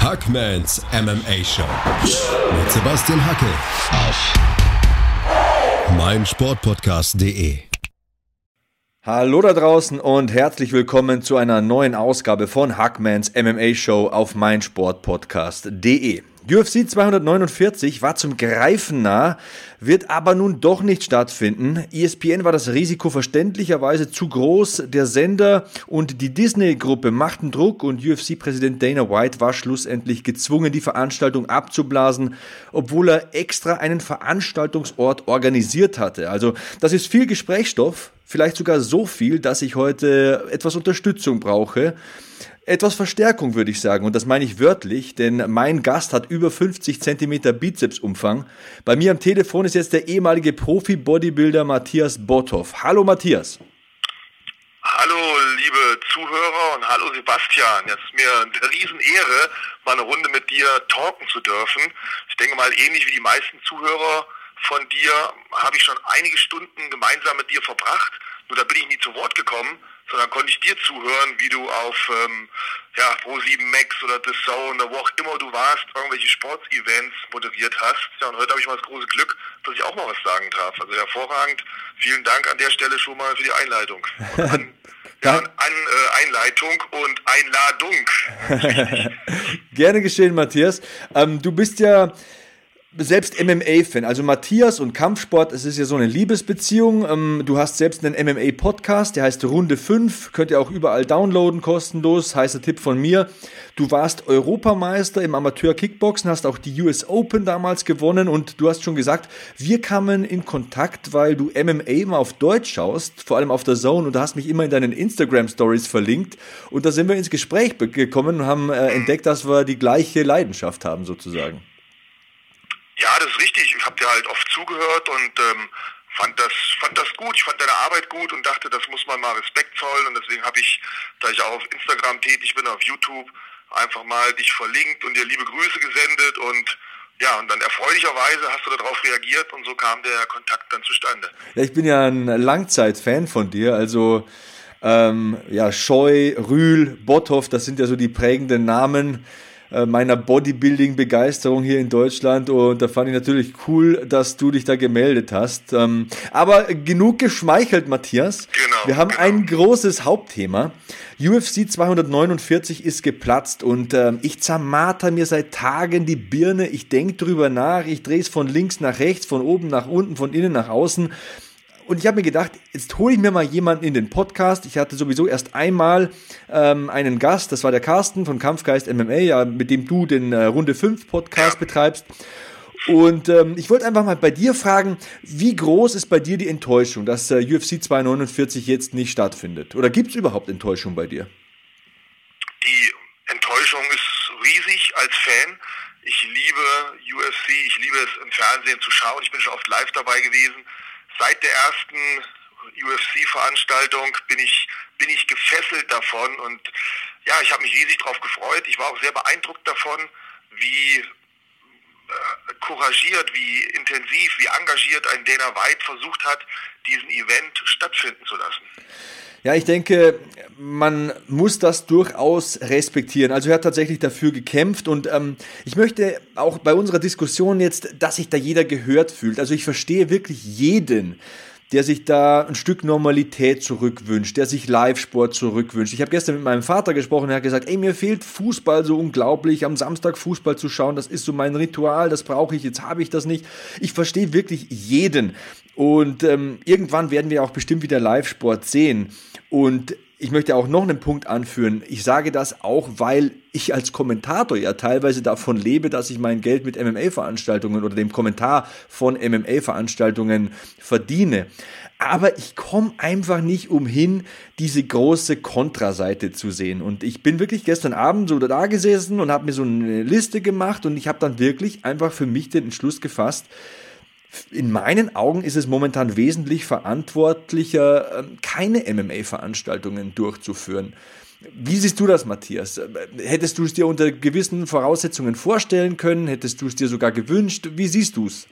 Hackmans MMA Show mit Sebastian Hacke auf meinsportpodcast.de. Hallo da draußen und herzlich willkommen zu einer neuen Ausgabe von Hackmans MMA Show auf meinsportpodcast.de. UFC 249 war zum Greifen nah, wird aber nun doch nicht stattfinden. ESPN war das Risiko verständlicherweise zu groß. Der Sender und die Disney-Gruppe machten Druck und UFC-Präsident Dana White war schlussendlich gezwungen, die Veranstaltung abzublasen, obwohl er extra einen Veranstaltungsort organisiert hatte. Also das ist viel Gesprächsstoff, vielleicht sogar so viel, dass ich heute etwas Unterstützung brauche etwas Verstärkung, würde ich sagen. Und das meine ich wörtlich, denn mein Gast hat über 50 Zentimeter Bizepsumfang. Bei mir am Telefon ist jetzt der ehemalige Profi-Bodybuilder Matthias Botthoff. Hallo Matthias. Hallo liebe Zuhörer und hallo Sebastian. Es ist mir eine Riesenehre, mal eine Runde mit dir talken zu dürfen. Ich denke mal, ähnlich wie die meisten Zuhörer von dir habe ich schon einige Stunden gemeinsam mit dir verbracht. Nur da bin ich nie zu Wort gekommen sondern konnte ich dir zuhören, wie du auf ähm, ja, Pro7 Max oder The Zone oder wo auch immer du warst, irgendwelche Sportsevents moderiert hast. Ja, und heute habe ich mal das große Glück, dass ich auch mal was sagen darf. Also hervorragend. Vielen Dank an der Stelle schon mal für die Einleitung. An, ja, an äh, Einleitung und Einladung. Gerne geschehen, Matthias. Ähm, du bist ja selbst MMA-Fan. Also Matthias und Kampfsport, es ist ja so eine Liebesbeziehung. Ähm, du hast selbst einen MMA-Podcast, der heißt Runde 5. Könnt ihr auch überall downloaden, kostenlos. Heißer Tipp von mir. Du warst Europameister im Amateur-Kickboxen, hast auch die US Open damals gewonnen und du hast schon gesagt, wir kamen in Kontakt, weil du MMA immer auf Deutsch schaust, vor allem auf der Zone und du hast mich immer in deinen Instagram-Stories verlinkt und da sind wir ins Gespräch gekommen und haben äh, entdeckt, dass wir die gleiche Leidenschaft haben sozusagen. Ja, das ist richtig. Ich habe dir halt oft zugehört und ähm, fand das fand das gut. Ich fand deine Arbeit gut und dachte, das muss man mal Respekt zollen und deswegen habe ich, da ich auch auf Instagram tätig bin, auf YouTube einfach mal dich verlinkt und dir liebe Grüße gesendet und ja, und dann erfreulicherweise hast du darauf reagiert und so kam der Kontakt dann zustande. Ja, ich bin ja ein Langzeitfan von dir, also ähm, ja, Scheu, Rühl, Botthoff, das sind ja so die prägenden Namen meiner Bodybuilding-Begeisterung hier in Deutschland und da fand ich natürlich cool, dass du dich da gemeldet hast. Ähm, aber genug geschmeichelt, Matthias. Genau. Wir haben genau. ein großes Hauptthema. UFC 249 ist geplatzt und äh, ich zermarter mir seit Tagen die Birne. Ich denke drüber nach, ich drehe es von links nach rechts, von oben nach unten, von innen nach außen. Und ich habe mir gedacht, jetzt hole ich mir mal jemanden in den Podcast. Ich hatte sowieso erst einmal ähm, einen Gast, das war der Carsten von Kampfgeist MMA, ja, mit dem du den äh, Runde 5 Podcast betreibst. Und ähm, ich wollte einfach mal bei dir fragen, wie groß ist bei dir die Enttäuschung, dass äh, UFC 249 jetzt nicht stattfindet? Oder gibt es überhaupt Enttäuschung bei dir? Die Enttäuschung ist riesig als Fan. Ich liebe UFC, ich liebe es im Fernsehen zu schauen. Ich bin schon oft live dabei gewesen seit der ersten UFC-Veranstaltung bin ich, bin ich gefesselt davon und ja, ich habe mich riesig darauf gefreut. Ich war auch sehr beeindruckt davon, wie äh, couragiert, wie intensiv, wie engagiert ein Dana White versucht hat, diesen Event stattfinden zu lassen. Ja, ich denke, man muss das durchaus respektieren. Also er hat tatsächlich dafür gekämpft und ähm, ich möchte auch bei unserer Diskussion jetzt, dass sich da jeder gehört fühlt. Also ich verstehe wirklich jeden, der sich da ein Stück Normalität zurückwünscht, der sich Live-Sport zurückwünscht. Ich habe gestern mit meinem Vater gesprochen, er hat gesagt, ey, mir fehlt Fußball so unglaublich, am Samstag Fußball zu schauen, das ist so mein Ritual, das brauche ich, jetzt habe ich das nicht. Ich verstehe wirklich jeden. Und ähm, irgendwann werden wir auch bestimmt wieder Live-Sport sehen. Und ich möchte auch noch einen Punkt anführen. Ich sage das auch, weil ich als Kommentator ja teilweise davon lebe, dass ich mein Geld mit MMA-Veranstaltungen oder dem Kommentar von MMA-Veranstaltungen verdiene. Aber ich komme einfach nicht umhin, diese große Kontraseite zu sehen. Und ich bin wirklich gestern Abend so da gesessen und habe mir so eine Liste gemacht und ich habe dann wirklich einfach für mich den Entschluss gefasst, in meinen Augen ist es momentan wesentlich verantwortlicher, ähm, keine MMA-Veranstaltungen durchzuführen. Wie siehst du das, Matthias? Hättest du es dir unter gewissen Voraussetzungen vorstellen können? Hättest du es dir sogar gewünscht? Wie siehst du es?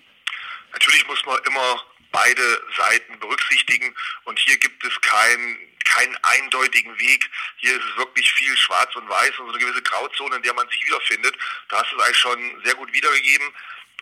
Natürlich muss man immer beide Seiten berücksichtigen. Und hier gibt es keinen keinen eindeutigen Weg. Hier ist es wirklich viel schwarz und weiß und so eine gewisse Grauzone, in der man sich wiederfindet. Da hast du es eigentlich schon sehr gut wiedergegeben.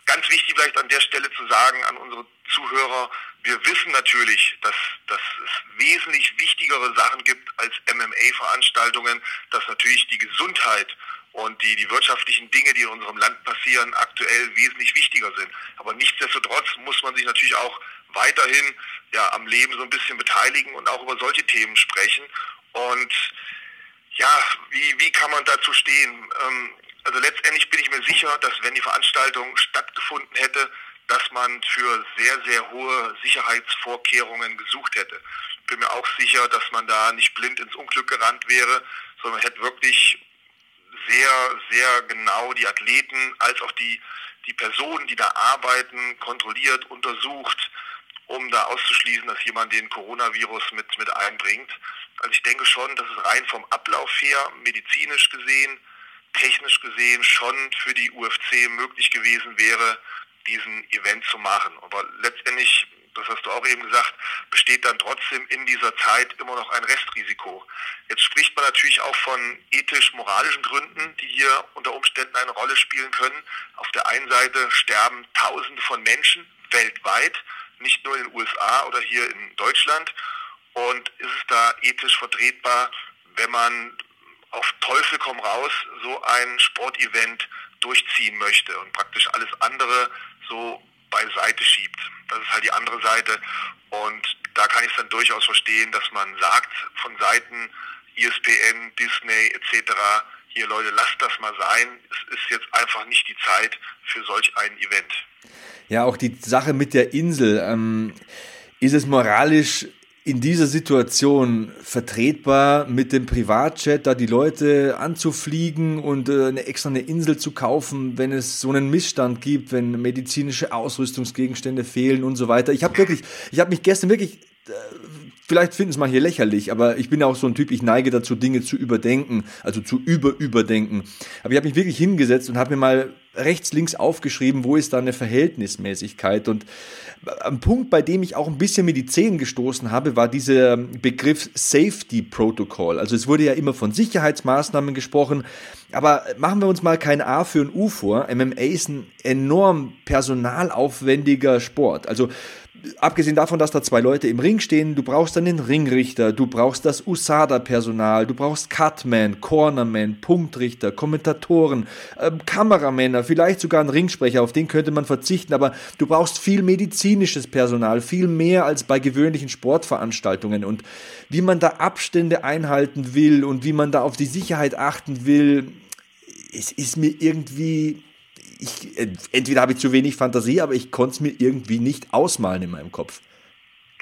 Ganz wichtig vielleicht an der Stelle zu sagen an unsere Zuhörer, wir wissen natürlich, dass, dass es wesentlich wichtigere Sachen gibt als MMA-Veranstaltungen, dass natürlich die Gesundheit und die, die wirtschaftlichen Dinge, die in unserem Land passieren, aktuell wesentlich wichtiger sind. Aber nichtsdestotrotz muss man sich natürlich auch weiterhin ja, am Leben so ein bisschen beteiligen und auch über solche Themen sprechen. Und ja, wie, wie kann man dazu stehen? Ähm, also letztendlich bin ich mir sicher, dass wenn die Veranstaltung stattgefunden hätte, dass man für sehr, sehr hohe Sicherheitsvorkehrungen gesucht hätte. Ich bin mir auch sicher, dass man da nicht blind ins Unglück gerannt wäre, sondern hätte wirklich sehr, sehr genau die Athleten als auch die, die Personen, die da arbeiten, kontrolliert, untersucht, um da auszuschließen, dass jemand den Coronavirus mit, mit einbringt. Also ich denke schon, dass es rein vom Ablauf her, medizinisch gesehen, technisch gesehen schon für die UFC möglich gewesen wäre, diesen Event zu machen. Aber letztendlich, das hast du auch eben gesagt, besteht dann trotzdem in dieser Zeit immer noch ein Restrisiko. Jetzt spricht man natürlich auch von ethisch-moralischen Gründen, die hier unter Umständen eine Rolle spielen können. Auf der einen Seite sterben Tausende von Menschen weltweit, nicht nur in den USA oder hier in Deutschland. Und ist es da ethisch vertretbar, wenn man auf Teufel komm raus so ein Sportevent durchziehen möchte und praktisch alles andere so beiseite schiebt. Das ist halt die andere Seite. Und da kann ich es dann durchaus verstehen, dass man sagt von Seiten ESPN, Disney etc., hier Leute, lasst das mal sein. Es ist jetzt einfach nicht die Zeit für solch ein Event. Ja, auch die Sache mit der Insel. Ähm, ist es moralisch in dieser Situation vertretbar, mit dem Privatjet da die Leute anzufliegen und äh, eine extra eine Insel zu kaufen, wenn es so einen Missstand gibt, wenn medizinische Ausrüstungsgegenstände fehlen und so weiter. Ich habe wirklich, ich habe mich gestern wirklich äh, vielleicht finden es manche lächerlich, aber ich bin ja auch so ein Typ, ich neige dazu, Dinge zu überdenken, also zu über-überdenken. Aber ich habe mich wirklich hingesetzt und habe mir mal rechts, links aufgeschrieben, wo ist da eine Verhältnismäßigkeit. Und ein Punkt, bei dem ich auch ein bisschen mit die Zähne gestoßen habe, war dieser Begriff Safety Protocol. Also es wurde ja immer von Sicherheitsmaßnahmen gesprochen, aber machen wir uns mal kein A für ein U vor. MMA ist ein enorm personalaufwendiger Sport. Also abgesehen davon, dass da zwei Leute im Ring stehen, du brauchst dann den Ringrichter, du brauchst das USADA-Personal, du brauchst Cutman, Cornerman, Punktrichter, Kommentatoren, äh, Kameramänner, vielleicht sogar einen Ringsprecher, auf den könnte man verzichten, aber du brauchst viel medizinisches Personal, viel mehr als bei gewöhnlichen Sportveranstaltungen. Und wie man da Abstände einhalten will und wie man da auf die Sicherheit achten will, es ist mir irgendwie ich, entweder habe ich zu wenig Fantasie, aber ich konnte es mir irgendwie nicht ausmalen in meinem Kopf.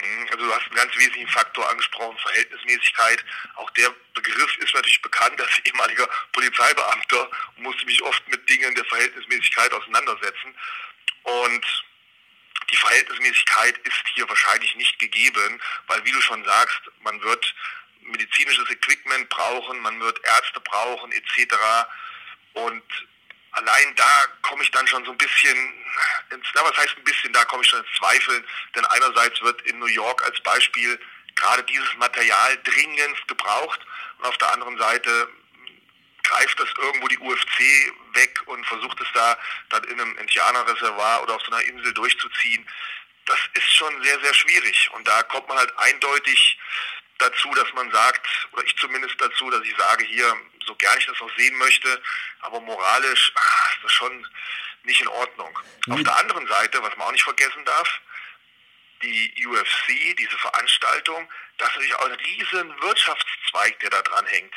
Mhm, also du hast einen ganz wesentlichen Faktor angesprochen, Verhältnismäßigkeit. Auch der Begriff ist natürlich bekannt als ehemaliger Polizeibeamter musste mich oft mit Dingen der Verhältnismäßigkeit auseinandersetzen. Und die Verhältnismäßigkeit ist hier wahrscheinlich nicht gegeben, weil wie du schon sagst, man wird medizinisches Equipment brauchen, man wird Ärzte brauchen etc. Und allein da komme ich dann schon so ein bisschen ins, na, was heißt ein bisschen, da komme ich schon ins Zweifeln, denn einerseits wird in New York als Beispiel gerade dieses Material dringend gebraucht und auf der anderen Seite greift das irgendwo die UFC weg und versucht es da dann in einem Indianerreservoir oder auf so einer Insel durchzuziehen. Das ist schon sehr, sehr schwierig und da kommt man halt eindeutig dazu, dass man sagt, oder ich zumindest dazu, dass ich sage, hier, so gern ich das auch sehen möchte, aber moralisch ach, ist das schon nicht in Ordnung. Mhm. Auf der anderen Seite, was man auch nicht vergessen darf, die UFC, diese Veranstaltung, das ist natürlich auch ein riesen Wirtschaftszweig, der da dran hängt.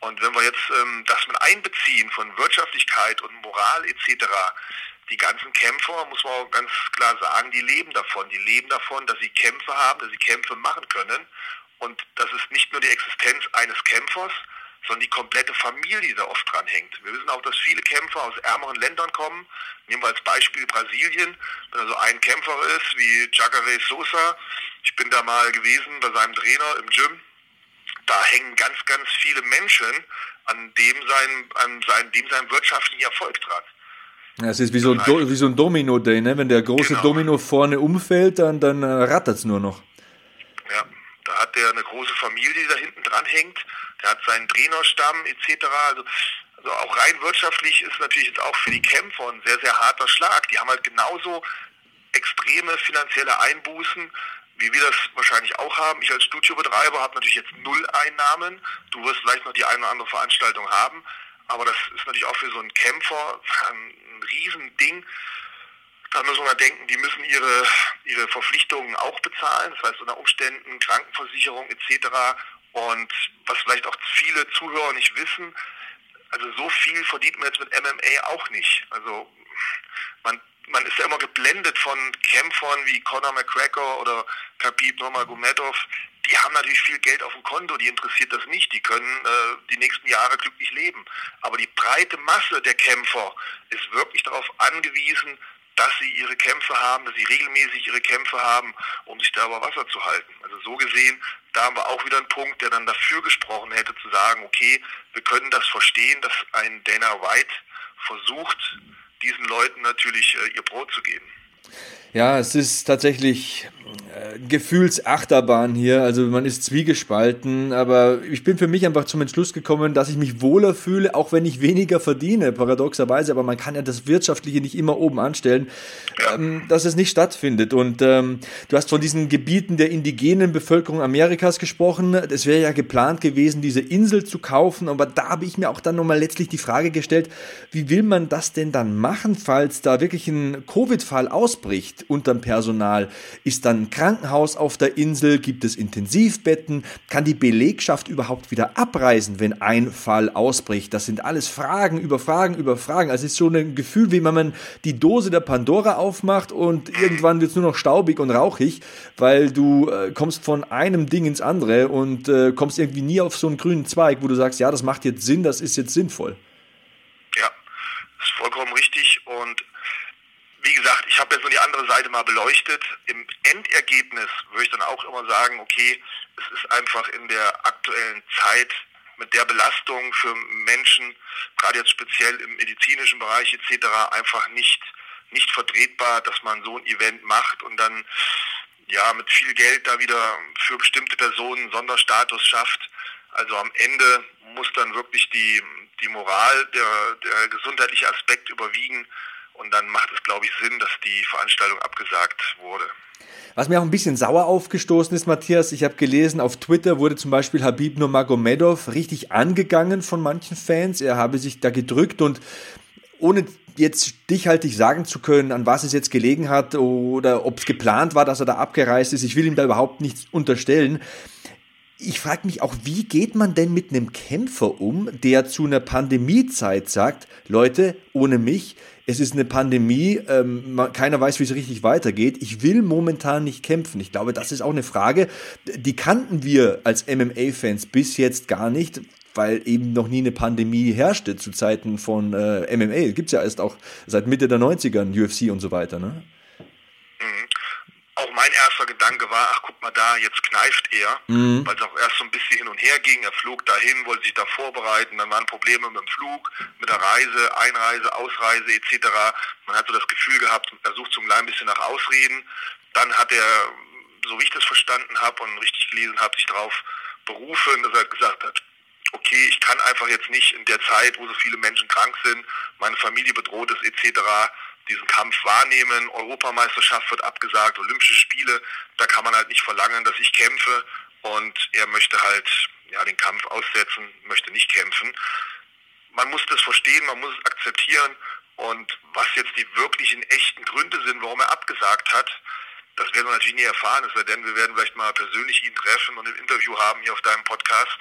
Und wenn wir jetzt ähm, das mit einbeziehen von Wirtschaftlichkeit und Moral etc., die ganzen Kämpfer, muss man auch ganz klar sagen, die leben davon. Die leben davon, dass sie Kämpfe haben, dass sie Kämpfe machen können. Und das ist nicht nur die Existenz eines Kämpfers, sondern die komplette Familie, die da oft dran hängt. Wir wissen auch, dass viele Kämpfer aus ärmeren Ländern kommen. Nehmen wir als Beispiel Brasilien. Wenn da so ein Kämpfer ist wie Jacare Sosa, ich bin da mal gewesen bei seinem Trainer im Gym, da hängen ganz, ganz viele Menschen an dem sein, an sein, dem seinem wirtschaftlichen Erfolg dran. Das ist wie so, ein, Do, wie so ein Domino-Day, ne? Wenn der große genau. Domino vorne umfällt, dann, dann äh, rattert es nur noch. Ja, da hat der eine große Familie, die da hinten dran hängt. Der hat seinen Trainerstamm etc. Also, also auch rein wirtschaftlich ist natürlich jetzt auch für die Kämpfer ein sehr, sehr harter Schlag. Die haben halt genauso extreme finanzielle Einbußen, wie wir das wahrscheinlich auch haben. Ich als Studiobetreiber habe natürlich jetzt null Einnahmen. Du wirst vielleicht noch die eine oder andere Veranstaltung haben. Aber das ist natürlich auch für so einen Kämpfer ein Riesending. Da müssen wir denken, die müssen ihre, ihre Verpflichtungen auch bezahlen, das heißt unter Umständen Krankenversicherung etc. Und was vielleicht auch viele Zuhörer nicht wissen, also so viel verdient man jetzt mit MMA auch nicht. Also man man ist ja immer geblendet von Kämpfern wie Conor McGregor oder Khabib Nurmagomedov. Die haben natürlich viel Geld auf dem Konto, die interessiert das nicht. Die können äh, die nächsten Jahre glücklich leben. Aber die breite Masse der Kämpfer ist wirklich darauf angewiesen, dass sie ihre Kämpfe haben, dass sie regelmäßig ihre Kämpfe haben, um sich da über Wasser zu halten. Also so gesehen, da haben wir auch wieder einen Punkt, der dann dafür gesprochen hätte, zu sagen, okay, wir können das verstehen, dass ein Dana White versucht, diesen Leuten natürlich äh, ihr Brot zu geben. Ja, es ist tatsächlich äh, Gefühlsachterbahn hier. Also man ist zwiegespalten, aber ich bin für mich einfach zum Entschluss gekommen, dass ich mich wohler fühle, auch wenn ich weniger verdiene, paradoxerweise. Aber man kann ja das Wirtschaftliche nicht immer oben anstellen, ähm, dass es nicht stattfindet. Und ähm, du hast von diesen Gebieten der indigenen Bevölkerung Amerikas gesprochen. Es wäre ja geplant gewesen, diese Insel zu kaufen, aber da habe ich mir auch dann nochmal letztlich die Frage gestellt, wie will man das denn dann machen, falls da wirklich ein Covid-Fall ausbricht? Unterm Personal? Ist dann ein Krankenhaus auf der Insel? Gibt es Intensivbetten? Kann die Belegschaft überhaupt wieder abreisen, wenn ein Fall ausbricht? Das sind alles Fragen über Fragen über Fragen. Also es ist so ein Gefühl, wie wenn man die Dose der Pandora aufmacht und irgendwann wird es nur noch staubig und rauchig, weil du äh, kommst von einem Ding ins andere und äh, kommst irgendwie nie auf so einen grünen Zweig, wo du sagst, ja, das macht jetzt Sinn, das ist jetzt sinnvoll. Ja, das ist vollkommen richtig und wie gesagt, ich habe jetzt nur die andere Seite mal beleuchtet. Im Endergebnis würde ich dann auch immer sagen, okay, es ist einfach in der aktuellen Zeit mit der Belastung für Menschen, gerade jetzt speziell im medizinischen Bereich etc., einfach nicht, nicht vertretbar, dass man so ein Event macht und dann ja mit viel Geld da wieder für bestimmte Personen Sonderstatus schafft. Also am Ende muss dann wirklich die, die Moral, der, der gesundheitliche Aspekt überwiegen und dann macht es, glaube ich, Sinn, dass die Veranstaltung abgesagt wurde. Was mir auch ein bisschen sauer aufgestoßen ist, Matthias, ich habe gelesen, auf Twitter wurde zum Beispiel Habib Nurmagomedov richtig angegangen von manchen Fans. Er habe sich da gedrückt und ohne jetzt stichhaltig sagen zu können, an was es jetzt gelegen hat oder ob es geplant war, dass er da abgereist ist, ich will ihm da überhaupt nichts unterstellen. Ich frage mich auch, wie geht man denn mit einem Kämpfer um, der zu einer Pandemiezeit sagt, Leute, ohne mich, es ist eine Pandemie, ähm, keiner weiß, wie es richtig weitergeht. Ich will momentan nicht kämpfen. Ich glaube, das ist auch eine Frage, die kannten wir als MMA-Fans bis jetzt gar nicht, weil eben noch nie eine Pandemie herrschte zu Zeiten von äh, MMA. Gibt es ja erst auch seit Mitte der 90ern, UFC und so weiter. Ne? auch mein erster Gedanke war, ach guck mal da, jetzt kneift er, mhm. weil es auch erst so ein bisschen hin und her ging. Er flog dahin, wollte sich da vorbereiten, dann waren Probleme mit dem Flug, mit der Reise, Einreise, Ausreise etc. Man hat so das Gefühl gehabt, er sucht so ein klein bisschen nach Ausreden. Dann hat er, so wie ich das verstanden habe und richtig gelesen habe, sich darauf berufen, dass er gesagt hat, okay, ich kann einfach jetzt nicht in der Zeit, wo so viele Menschen krank sind, meine Familie bedroht ist etc., diesen Kampf wahrnehmen. Europameisterschaft wird abgesagt, Olympische Spiele, da kann man halt nicht verlangen, dass ich kämpfe und er möchte halt ja, den Kampf aussetzen, möchte nicht kämpfen. Man muss das verstehen, man muss es akzeptieren und was jetzt die wirklichen echten Gründe sind, warum er abgesagt hat, das werden wir natürlich nie erfahren, es sei denn, wir werden vielleicht mal persönlich ihn treffen und ein Interview haben hier auf deinem Podcast.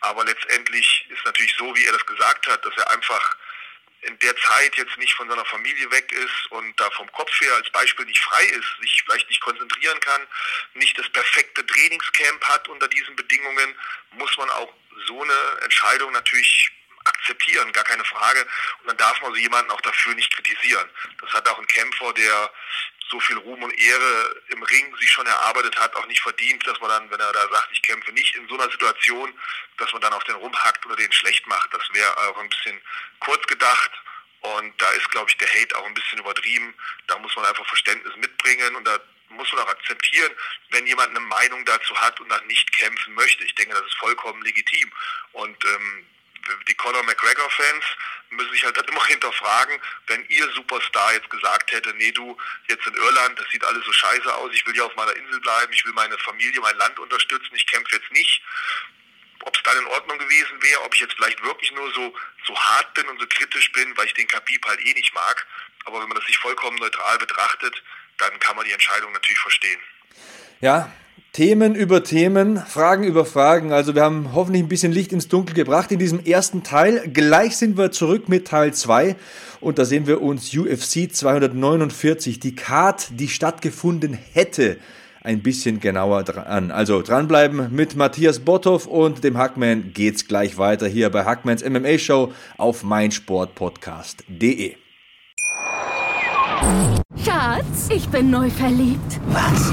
Aber letztendlich ist natürlich so, wie er das gesagt hat, dass er einfach in der Zeit jetzt nicht von seiner Familie weg ist und da vom Kopf her als Beispiel nicht frei ist, sich vielleicht nicht konzentrieren kann, nicht das perfekte Trainingscamp hat unter diesen Bedingungen, muss man auch so eine Entscheidung natürlich akzeptieren, gar keine Frage. Und dann darf man so jemanden auch dafür nicht kritisieren. Das hat auch ein Kämpfer, der so viel Ruhm und Ehre im Ring sich schon erarbeitet hat, auch nicht verdient, dass man dann, wenn er da sagt, ich kämpfe nicht in so einer Situation, dass man dann auf den rumhackt oder den schlecht macht. Das wäre auch ein bisschen kurz gedacht Und da ist, glaube ich, der Hate auch ein bisschen übertrieben. Da muss man einfach Verständnis mitbringen und da muss man auch akzeptieren, wenn jemand eine Meinung dazu hat und dann nicht kämpfen möchte. Ich denke, das ist vollkommen legitim. Und ähm, die Conor McGregor-Fans müssen sich halt immer hinterfragen, wenn ihr Superstar jetzt gesagt hätte, nee du, jetzt in Irland, das sieht alles so scheiße aus, ich will hier auf meiner Insel bleiben, ich will meine Familie, mein Land unterstützen, ich kämpfe jetzt nicht, ob es dann in Ordnung gewesen wäre, ob ich jetzt vielleicht wirklich nur so, so hart bin und so kritisch bin, weil ich den Khabib halt eh nicht mag. Aber wenn man das sich vollkommen neutral betrachtet, dann kann man die Entscheidung natürlich verstehen. Ja, Themen über Themen, Fragen über Fragen. Also wir haben hoffentlich ein bisschen Licht ins Dunkel gebracht in diesem ersten Teil. Gleich sind wir zurück mit Teil 2 und da sehen wir uns UFC 249, die Card, die stattgefunden hätte, ein bisschen genauer dran. Also dranbleiben mit Matthias Botthoff und dem Hackman geht's gleich weiter hier bei Hackmans MMA Show auf meinsportpodcast.de. Schatz, ich bin neu verliebt. Was?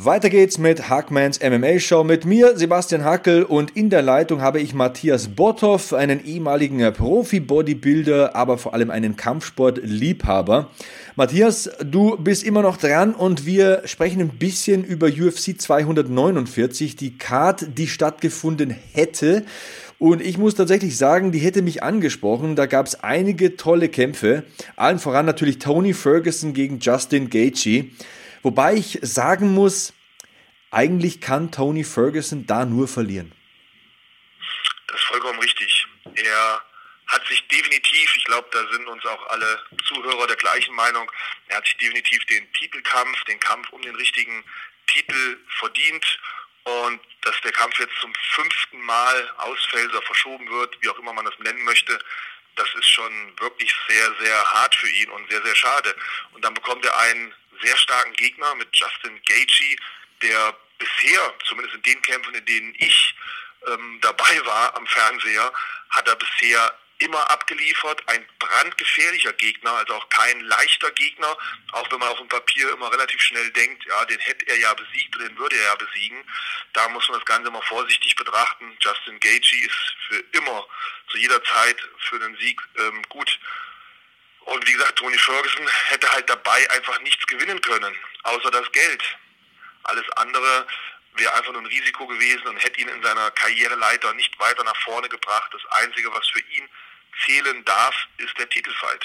Weiter geht's mit Hackmans MMA Show mit mir, Sebastian Hackel, und in der Leitung habe ich Matthias Botthoff, einen ehemaligen Profi-Bodybuilder, aber vor allem einen Kampfsport-Liebhaber. Matthias, du bist immer noch dran und wir sprechen ein bisschen über UFC 249, die Card, die stattgefunden hätte. Und ich muss tatsächlich sagen, die hätte mich angesprochen. Da gab es einige tolle Kämpfe. Allen voran natürlich Tony Ferguson gegen Justin Gaethje. Wobei ich sagen muss, eigentlich kann Tony Ferguson da nur verlieren. Das ist vollkommen richtig. Er hat sich definitiv, ich glaube, da sind uns auch alle Zuhörer der gleichen Meinung, er hat sich definitiv den Titelkampf, den Kampf um den richtigen Titel verdient und dass der Kampf jetzt zum fünften Mal ausfällt oder verschoben wird, wie auch immer man das nennen möchte, das ist schon wirklich sehr, sehr hart für ihn und sehr, sehr schade. Und dann bekommt er einen sehr starken Gegner mit Justin Gaethje, der bisher, zumindest in den Kämpfen, in denen ich ähm, dabei war am Fernseher, hat er bisher immer abgeliefert, ein brandgefährlicher Gegner, also auch kein leichter Gegner, auch wenn man auf dem Papier immer relativ schnell denkt, ja, den hätte er ja besiegt oder den würde er ja besiegen. Da muss man das Ganze immer vorsichtig betrachten. Justin Gaethje ist für immer, zu jeder Zeit für den Sieg ähm, gut. Und wie gesagt, Tony Ferguson hätte halt dabei einfach nichts gewinnen können, außer das Geld. Alles andere wäre einfach nur ein Risiko gewesen und hätte ihn in seiner Karriereleiter nicht weiter nach vorne gebracht. Das Einzige, was für ihn zählen darf, ist der Titelfight.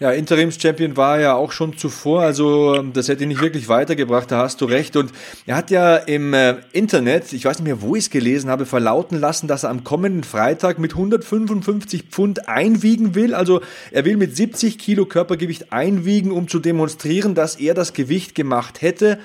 Ja, Interims-Champion war er ja auch schon zuvor, also ähm, das hätte ihn nicht wirklich weitergebracht, da hast du recht. Und er hat ja im äh, Internet, ich weiß nicht mehr, wo ich es gelesen habe, verlauten lassen, dass er am kommenden Freitag mit 155 Pfund einwiegen will. Also er will mit 70 Kilo Körpergewicht einwiegen, um zu demonstrieren, dass er das Gewicht gemacht hätte.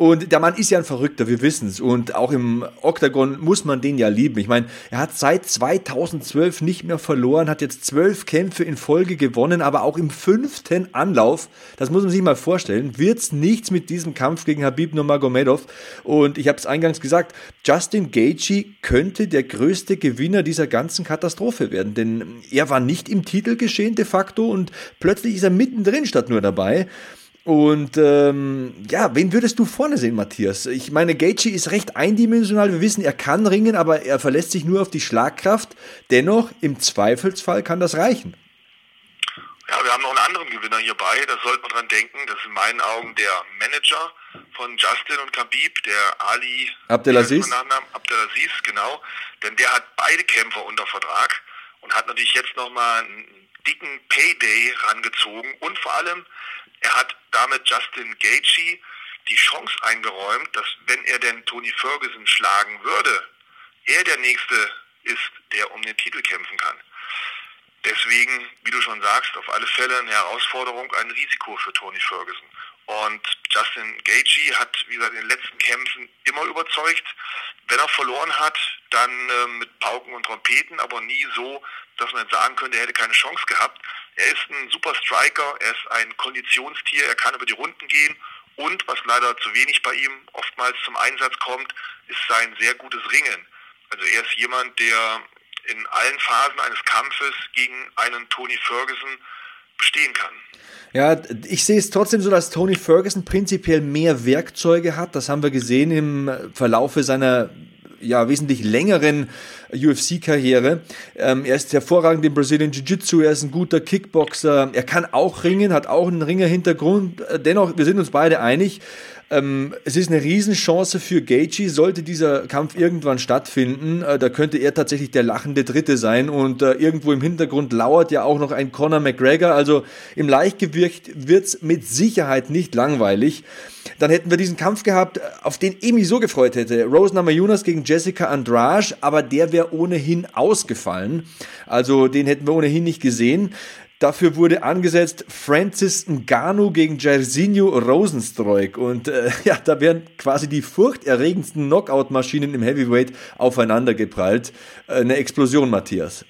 Und der Mann ist ja ein Verrückter, wir wissen es. Und auch im Octagon muss man den ja lieben. Ich meine, er hat seit 2012 nicht mehr verloren, hat jetzt zwölf Kämpfe in Folge gewonnen, aber auch im fünften Anlauf, das muss man sich mal vorstellen, wird's nichts mit diesem Kampf gegen Habib Nurmagomedov. Und ich habe es eingangs gesagt, Justin Gaethje könnte der größte Gewinner dieser ganzen Katastrophe werden, denn er war nicht im Titelgeschehen de facto und plötzlich ist er mittendrin statt nur dabei. Und ähm, ja, wen würdest du vorne sehen, Matthias? Ich meine, Gaethje ist recht eindimensional. Wir wissen, er kann ringen, aber er verlässt sich nur auf die Schlagkraft. Dennoch, im Zweifelsfall kann das reichen. Ja, wir haben noch einen anderen Gewinner hierbei, da sollte man dran denken. Das ist in meinen Augen der Manager von Justin und Khabib, der Ali Abdelaziz. Abdelaziz, genau. Denn der hat beide Kämpfer unter Vertrag und hat natürlich jetzt nochmal einen dicken Payday rangezogen und vor allem er hat damit Justin Gaethje die Chance eingeräumt, dass wenn er denn Tony Ferguson schlagen würde, er der Nächste ist, der um den Titel kämpfen kann. Deswegen, wie du schon sagst, auf alle Fälle eine Herausforderung, ein Risiko für Tony Ferguson. Und Justin Gaethje hat, wie gesagt, in den letzten Kämpfen immer überzeugt. Wenn er verloren hat, dann äh, mit Pauken und Trompeten, aber nie so, dass man sagen könnte, er hätte keine Chance gehabt. Er ist ein super Striker, er ist ein Konditionstier, er kann über die Runden gehen und, was leider zu wenig bei ihm oftmals zum Einsatz kommt, ist sein sehr gutes Ringen. Also er ist jemand, der in allen Phasen eines Kampfes gegen einen Tony Ferguson bestehen kann. Ja, ich sehe es trotzdem so, dass Tony Ferguson prinzipiell mehr Werkzeuge hat. Das haben wir gesehen im Verlaufe seiner ja, wesentlich längeren UFC-Karriere. Ähm, er ist hervorragend im Brazilian Jiu-Jitsu, er ist ein guter Kickboxer, er kann auch ringen, hat auch einen Ringer-Hintergrund. Dennoch, wir sind uns beide einig, ähm, es ist eine Riesenchance für Gaethje, sollte dieser Kampf irgendwann stattfinden. Äh, da könnte er tatsächlich der lachende Dritte sein und äh, irgendwo im Hintergrund lauert ja auch noch ein Conor McGregor. Also im Leichtgewicht wird's mit Sicherheit nicht langweilig. Dann hätten wir diesen Kampf gehabt, auf den mich so gefreut hätte. Rose Namajunas gegen Jessica Andrade, aber der wäre ohnehin ausgefallen. Also den hätten wir ohnehin nicht gesehen. Dafür wurde angesetzt Francis Ngannou gegen Jairzinho Rosenstreuk. Und äh, ja, da werden quasi die furchterregendsten Knockout-Maschinen im Heavyweight aufeinandergeprallt. Äh, eine Explosion, Matthias.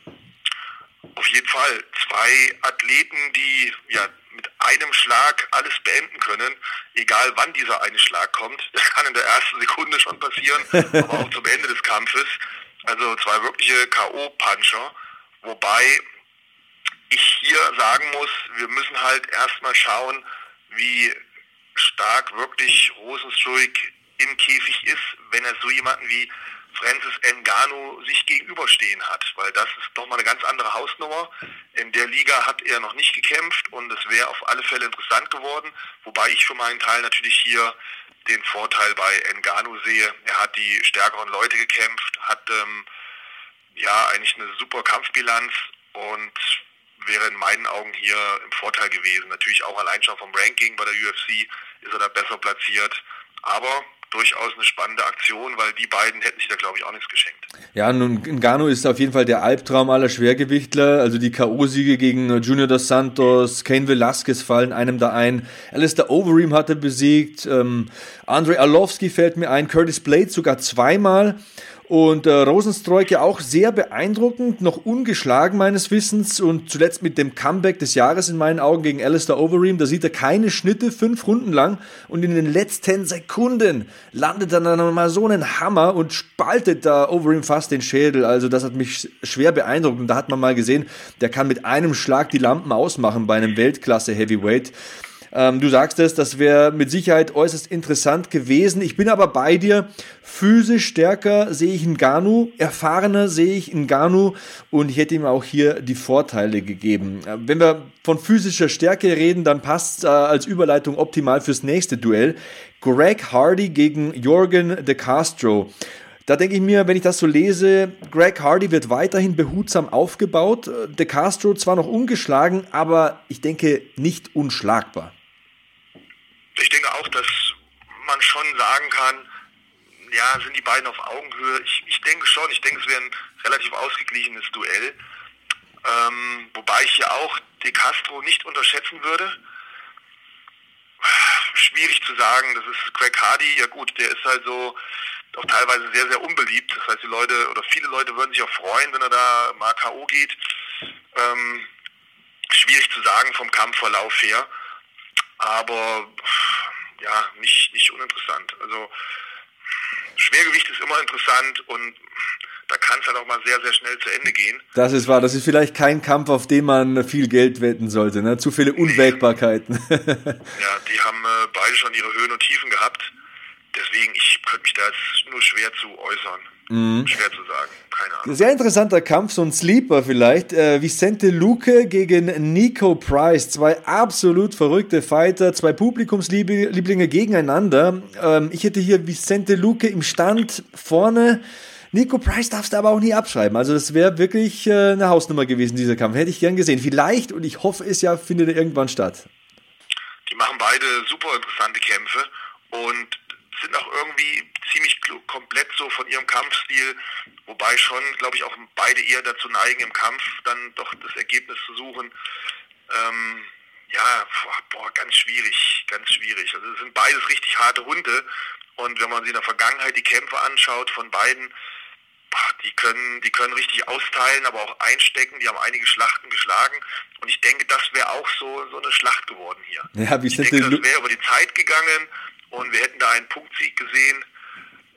Auf jeden Fall. Zwei Athleten, die ja mit einem Schlag alles beenden können, egal wann dieser eine Schlag kommt. Das kann in der ersten Sekunde schon passieren, aber auch zum Ende des Kampfes. Also zwei wirkliche K.O.-Puncher. Wobei ich hier sagen muss, wir müssen halt erstmal schauen, wie stark wirklich Rosenstruik im Käfig ist, wenn er so jemanden wie Francis Ngannou sich gegenüberstehen hat, weil das ist doch mal eine ganz andere Hausnummer. In der Liga hat er noch nicht gekämpft und es wäre auf alle Fälle interessant geworden, wobei ich für meinen Teil natürlich hier den Vorteil bei Ngannou sehe. Er hat die stärkeren Leute gekämpft, hat ähm, ja eigentlich eine super Kampfbilanz und wäre in meinen Augen hier im Vorteil gewesen. Natürlich auch allein schon vom Ranking bei der UFC ist er da besser platziert. Aber durchaus eine spannende Aktion, weil die beiden hätten sich da, glaube ich, auch nichts geschenkt. Ja, nun, Ngannou ist auf jeden Fall der Albtraum aller Schwergewichtler. Also die K.O.-Siege gegen Junior dos Santos, Kane Velasquez fallen einem da ein. Alistair Overeem hatte besiegt. Ähm, Andrei Arlovski fällt mir ein. Curtis Blade sogar zweimal. Und äh, Rosenstreuk ja auch sehr beeindruckend, noch ungeschlagen meines Wissens und zuletzt mit dem Comeback des Jahres in meinen Augen gegen Alistair Overeem. Da sieht er keine Schnitte, fünf Runden lang und in den letzten Sekunden landet er dann mal so einen Hammer und spaltet da Overeem fast den Schädel. Also das hat mich schwer beeindruckt und da hat man mal gesehen, der kann mit einem Schlag die Lampen ausmachen bei einem Weltklasse Heavyweight. Ähm, du sagst es, das wäre mit Sicherheit äußerst interessant gewesen. Ich bin aber bei dir. Physisch stärker sehe ich Ngannou, erfahrener sehe ich Ngannou und ich hätte ihm auch hier die Vorteile gegeben. Äh, wenn wir von physischer Stärke reden, dann passt äh, als Überleitung optimal fürs nächste Duell. Greg Hardy gegen Jorgen de Castro. Da denke ich mir, wenn ich das so lese, Greg Hardy wird weiterhin behutsam aufgebaut. Äh, de Castro zwar noch ungeschlagen, aber ich denke nicht unschlagbar ich denke auch, dass man schon sagen kann, ja, sind die beiden auf Augenhöhe? Ich, ich denke schon, ich denke, es wäre ein relativ ausgeglichenes Duell. Ähm, wobei ich ja auch De Castro nicht unterschätzen würde. Schwierig zu sagen, das ist Craig Hardy, ja gut, der ist halt so auch teilweise sehr, sehr unbeliebt. Das heißt, die Leute oder viele Leute würden sich auch freuen, wenn er da mal K.O. geht. Ähm, schwierig zu sagen vom Kampfverlauf her aber ja, nicht, nicht uninteressant. Also Schwergewicht ist immer interessant und da kann es dann auch mal sehr, sehr schnell zu Ende gehen. Das ist wahr. Das ist vielleicht kein Kampf, auf den man viel Geld wetten sollte. Ne? Zu viele Unwägbarkeiten. ja, die haben äh, beide schon ihre Höhen und Tiefen gehabt. Deswegen, ich könnte mich da jetzt nur schwer zu äußern. Mhm. Schwer zu sagen, keine Ahnung. Sehr interessanter Kampf, so ein Sleeper vielleicht. Äh, Vicente Luque gegen Nico Price. Zwei absolut verrückte Fighter, zwei Publikumslieblinge gegeneinander. Ähm, ich hätte hier Vicente Luque im Stand vorne. Nico Price darfst du aber auch nie abschreiben. Also das wäre wirklich äh, eine Hausnummer gewesen, dieser Kampf. Hätte ich gern gesehen. Vielleicht, und ich hoffe es ja, findet er irgendwann statt. Die machen beide super interessante Kämpfe und sind auch irgendwie ziemlich komplett so von ihrem Kampfstil, wobei schon, glaube ich, auch beide eher dazu neigen, im Kampf dann doch das Ergebnis zu suchen. Ähm, ja, boah, ganz schwierig, ganz schwierig. Also es sind beides richtig harte Hunde und wenn man sich in der Vergangenheit die Kämpfe anschaut von beiden, die können, die können richtig austeilen, aber auch einstecken. Die haben einige Schlachten geschlagen. Und ich denke, das wäre auch so, so eine Schlacht geworden hier. Ja, wie ich denke, das wäre über die Zeit gegangen und wir hätten da einen Punktsieg gesehen.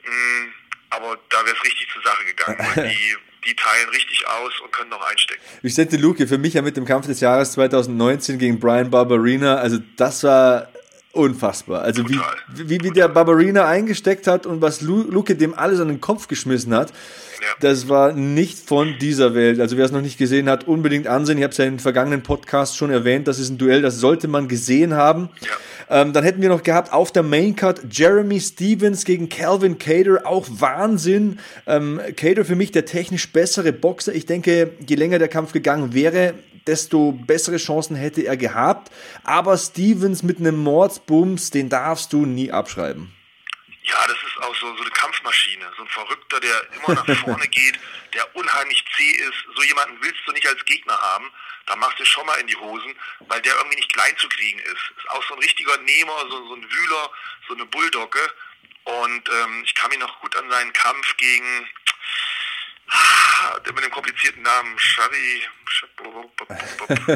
Mm, aber da wäre es richtig zur Sache gegangen. Die die teilen richtig aus und können noch einstecken. Vicente Luque, für mich ja mit dem Kampf des Jahres 2019 gegen Brian Barberina, also das war unfassbar. Also wie, wie, wie der Barberina eingesteckt hat und was Luke dem alles an den Kopf geschmissen hat, ja. das war nicht von dieser Welt. Also wer es noch nicht gesehen hat, unbedingt ansehen. Ich habe es ja in den vergangenen Podcasts schon erwähnt, das ist ein Duell, das sollte man gesehen haben. Ja. Ähm, dann hätten wir noch gehabt auf der Maincard Jeremy Stevens gegen Calvin Cater, auch Wahnsinn. Ähm, Cater für mich der technisch bessere Boxer. Ich denke, je länger der Kampf gegangen wäre, desto bessere Chancen hätte er gehabt. Aber Stevens mit einem Mordsbums, den darfst du nie abschreiben. Ja, das ist auch so, so eine Kampfmaschine, so ein Verrückter, der immer nach vorne geht, der unheimlich zäh ist. So jemanden willst du nicht als Gegner haben. Da machst du schon mal in die Hosen, weil der irgendwie nicht klein zu kriegen ist. Ist auch so ein richtiger Nehmer, so, so ein Wühler, so eine Bulldogge. Und ähm, ich kann mich noch gut an seinen Kampf gegen, der mit dem komplizierten Namen, Shari,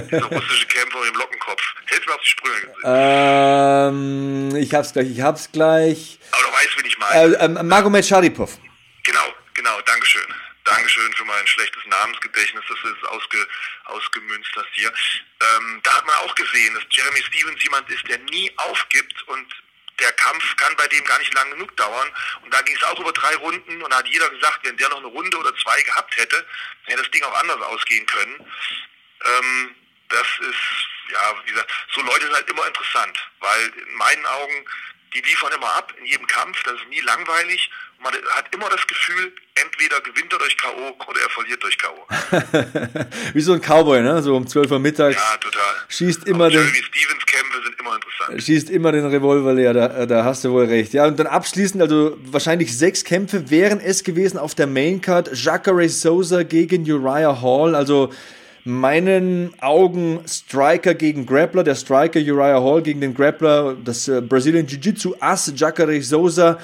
dieser russische Kämpfer mit dem Lockenkopf. Hilf mir auf die Sprünge. Ähm, ich hab's gleich, ich hab's gleich. Aber du weißt, wen ich meine. Äh, ähm, Magomed Sharipov. Genau, genau, Dankeschön. Dankeschön für mein schlechtes Namensgedächtnis, dass du es ausge, ausgemünzt hast hier. Ähm, da hat man auch gesehen, dass Jeremy Stevens jemand ist, der nie aufgibt und der Kampf kann bei dem gar nicht lang genug dauern. Und da ging es auch über drei Runden und da hat jeder gesagt, wenn der noch eine Runde oder zwei gehabt hätte, hätte das Ding auch anders ausgehen können. Ähm, das ist, ja, wie gesagt, so Leute sind halt immer interessant, weil in meinen Augen, die liefern immer ab in jedem Kampf, das ist nie langweilig man hat immer das Gefühl, entweder gewinnt er durch K.O. oder er verliert durch K.O. Wie so ein Cowboy, ne? So um 12 Uhr mittags. Ja, total. Schießt immer den. Jeremy Stevens Kämpfe sind immer interessant. Schießt immer den Revolver leer, da, da hast du wohl recht. Ja, und dann abschließend, also wahrscheinlich sechs Kämpfe wären es gewesen auf der Maincard. Jacare Souza gegen Uriah Hall, also meinen Augen Striker gegen Grappler, der Striker Uriah Hall gegen den Grappler, das äh, Brazilian Jiu-Jitsu Ass Jacare Souza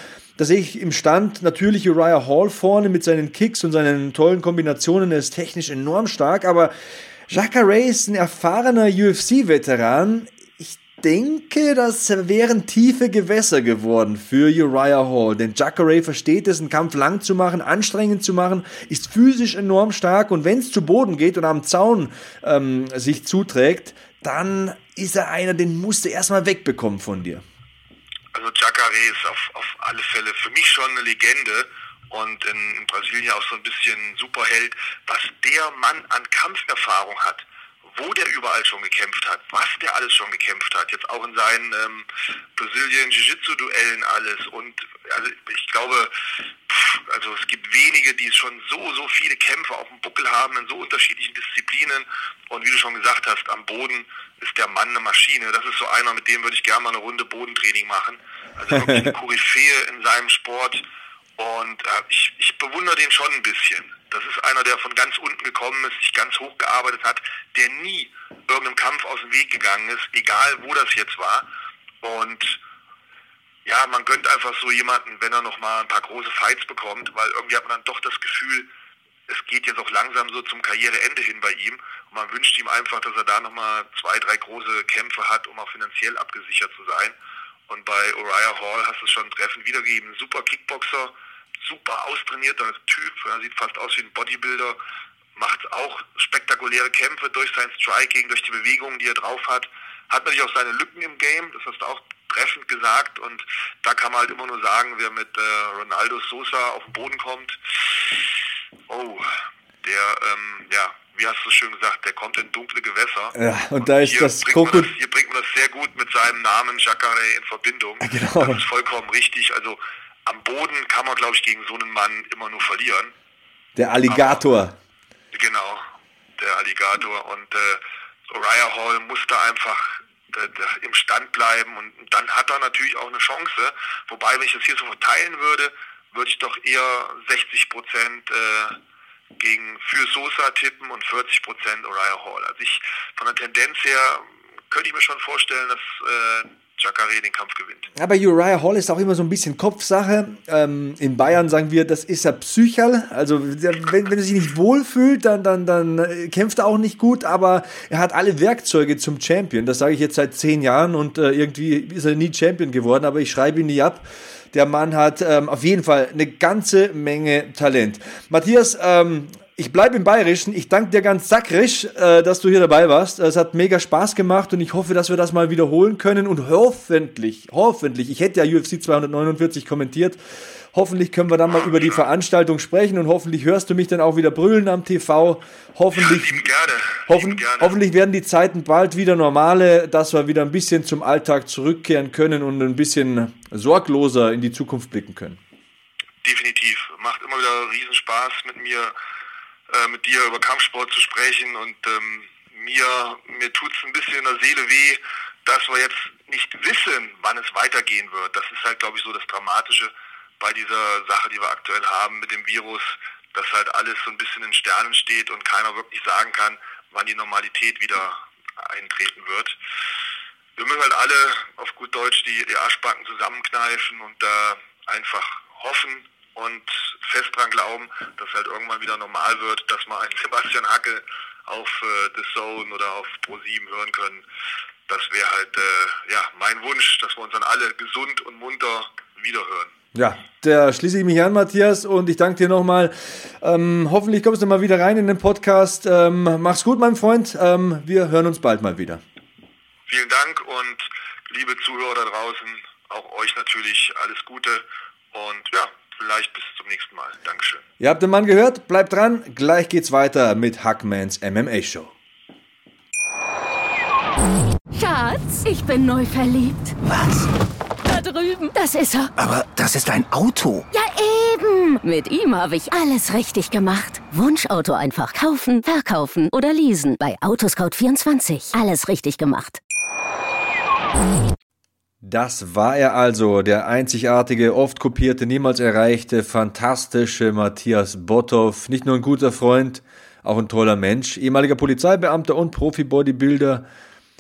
da sehe ich im Stand natürlich Uriah Hall vorne mit seinen Kicks und seinen tollen Kombinationen. Er ist technisch enorm stark, aber Jacare ist ein erfahrener UFC-Veteran. Ich denke, das wären tiefe Gewässer geworden für Uriah Hall. Denn Jacare versteht es, einen Kampf lang zu machen, anstrengend zu machen, ist physisch enorm stark und wenn es zu Boden geht oder am Zaun ähm, sich zuträgt, dann ist er einer, den musst du erstmal wegbekommen von dir also Jacare ist auf, auf alle Fälle für mich schon eine Legende und in, in Brasilien auch so ein bisschen Superheld. Was der Mann an Kampferfahrung hat, wo der überall schon gekämpft hat, was der alles schon gekämpft hat, jetzt auch in seinen ähm, Brasilien Jiu-Jitsu-Duellen alles und also ich glaube, pff, also es gibt wenige, die schon so, so viele Kämpfe auf dem Buckel haben in so unterschiedlichen Disziplinen und wie du schon gesagt hast, am Boden ist der Mann eine Maschine. Das ist so einer, mit dem würde ich gerne mal eine Runde Bodentraining machen. Also wirklich eine Koryphäe in seinem Sport und äh, ich, ich bewundere den schon ein bisschen. Das ist einer, der von ganz unten gekommen ist, sich ganz hoch gearbeitet hat, der nie irgendeinem Kampf aus dem Weg gegangen ist, egal wo das jetzt war. Und ja, man gönnt einfach so jemanden, wenn er noch mal ein paar große Fights bekommt, weil irgendwie hat man dann doch das Gefühl, es geht jetzt auch langsam so zum Karriereende hin bei ihm. Und man wünscht ihm einfach, dass er da noch mal zwei, drei große Kämpfe hat, um auch finanziell abgesichert zu sein. Und bei Uriah Hall hast du es schon treffend wiedergegeben. Super Kickboxer, super austrainierter Typ, er sieht fast aus wie ein Bodybuilder, macht auch spektakuläre Kämpfe durch sein Striking, durch die Bewegungen, die er drauf hat. Hat natürlich auch seine Lücken im Game, das hast du auch treffend gesagt und da kann man halt immer nur sagen, wer mit äh, Ronaldo Sosa auf den Boden kommt, oh, der, ähm, ja, wie hast du schön gesagt, der kommt in dunkle Gewässer. Ja, und, und da ist das Krokodil. Hier bringt man das sehr gut mit seinem Namen Jacare in Verbindung. Genau. Das ist vollkommen richtig. Also am Boden kann man, glaube ich, gegen so einen Mann immer nur verlieren. Der Alligator. Aber, genau, der Alligator. Und äh, Uriah Hall musste einfach äh, im Stand bleiben und dann hat er natürlich auch eine Chance. Wobei, wenn ich das hier so verteilen würde, würde ich doch eher 60 Prozent äh, gegen für Sosa tippen und 40 Prozent Uriah Hall. Also ich von der Tendenz her könnte ich mir schon vorstellen, dass äh, Jacare den Kampf gewinnt. Aber Uriah Hall ist auch immer so ein bisschen Kopfsache. Ähm, in Bayern sagen wir, das ist er Psychal. Also wenn, wenn er sich nicht wohlfühlt, dann, dann, dann äh, kämpft er auch nicht gut, aber er hat alle Werkzeuge zum Champion. Das sage ich jetzt seit zehn Jahren und äh, irgendwie ist er nie Champion geworden, aber ich schreibe ihn nie ab. Der Mann hat ähm, auf jeden Fall eine ganze Menge Talent. Matthias, ähm, ich bleibe im Bayerischen. Ich danke dir ganz sackrisch, äh, dass du hier dabei warst. Es hat mega Spaß gemacht und ich hoffe, dass wir das mal wiederholen können und hoffentlich, hoffentlich, ich hätte ja UFC 249 kommentiert, Hoffentlich können wir dann mal über die Veranstaltung sprechen und hoffentlich hörst du mich dann auch wieder brüllen am TV. Hoffentlich, ja. Hoffen, gerne. hoffentlich werden die Zeiten bald wieder normale, dass wir wieder ein bisschen zum Alltag zurückkehren können und ein bisschen sorgloser in die Zukunft blicken können. Definitiv. Macht immer wieder Riesenspaß mit mir, äh, mit dir über Kampfsport zu sprechen und ähm, mir, mir tut es ein bisschen in der Seele weh, dass wir jetzt nicht wissen, wann es weitergehen wird. Das ist halt, glaube ich, so das Dramatische bei dieser Sache, die wir aktuell haben mit dem Virus, dass halt alles so ein bisschen in Sternen steht und keiner wirklich sagen kann, wann die Normalität wieder eintreten wird. Wir müssen halt alle auf gut Deutsch die, die Arschbacken zusammenkneifen und da einfach hoffen und fest dran glauben, dass halt irgendwann wieder normal wird, dass wir einen Sebastian Hacke auf äh, The Zone oder auf Pro7 hören können. Das wäre halt äh, ja mein Wunsch, dass wir uns dann alle gesund und munter wiederhören. Ja, da schließe ich mich an, Matthias, und ich danke dir nochmal. Ähm, hoffentlich kommst du mal wieder rein in den Podcast. Ähm, mach's gut, mein Freund. Ähm, wir hören uns bald mal wieder. Vielen Dank und liebe Zuhörer da draußen, auch euch natürlich alles Gute und ja, vielleicht bis zum nächsten Mal. Dankeschön. Ihr habt den Mann gehört, bleibt dran. Gleich geht's weiter mit Hackmans MMA Show. Schatz, ich bin neu verliebt. Was? drüben. Das ist er. Aber das ist ein Auto. Ja, eben. Mit ihm habe ich alles richtig gemacht. Wunschauto einfach kaufen, verkaufen oder leasen. Bei Autoscout24. Alles richtig gemacht. Das war er also, der einzigartige, oft kopierte, niemals erreichte, fantastische Matthias Botthoff. Nicht nur ein guter Freund, auch ein toller Mensch, ehemaliger Polizeibeamter und Profi-Bodybuilder.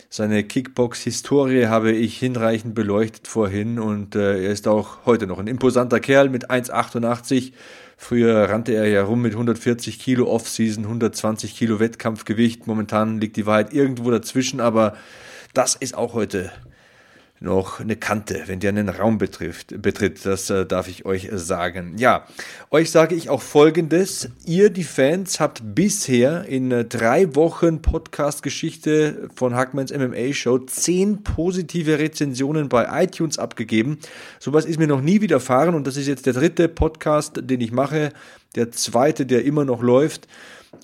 Seine Kickbox-Historie habe ich hinreichend beleuchtet vorhin und äh, er ist auch heute noch ein imposanter Kerl mit 1,88. Früher rannte er ja rum mit 140 Kilo Off-Season, 120 Kilo Wettkampfgewicht. Momentan liegt die Wahrheit irgendwo dazwischen, aber das ist auch heute noch eine Kante, wenn der einen Raum betrifft, betritt. Das äh, darf ich euch sagen. Ja, euch sage ich auch Folgendes. Ihr, die Fans, habt bisher in äh, drei Wochen Podcast-Geschichte von Hackmans MMA Show zehn positive Rezensionen bei iTunes abgegeben. Sowas ist mir noch nie widerfahren und das ist jetzt der dritte Podcast, den ich mache. Der zweite, der immer noch läuft.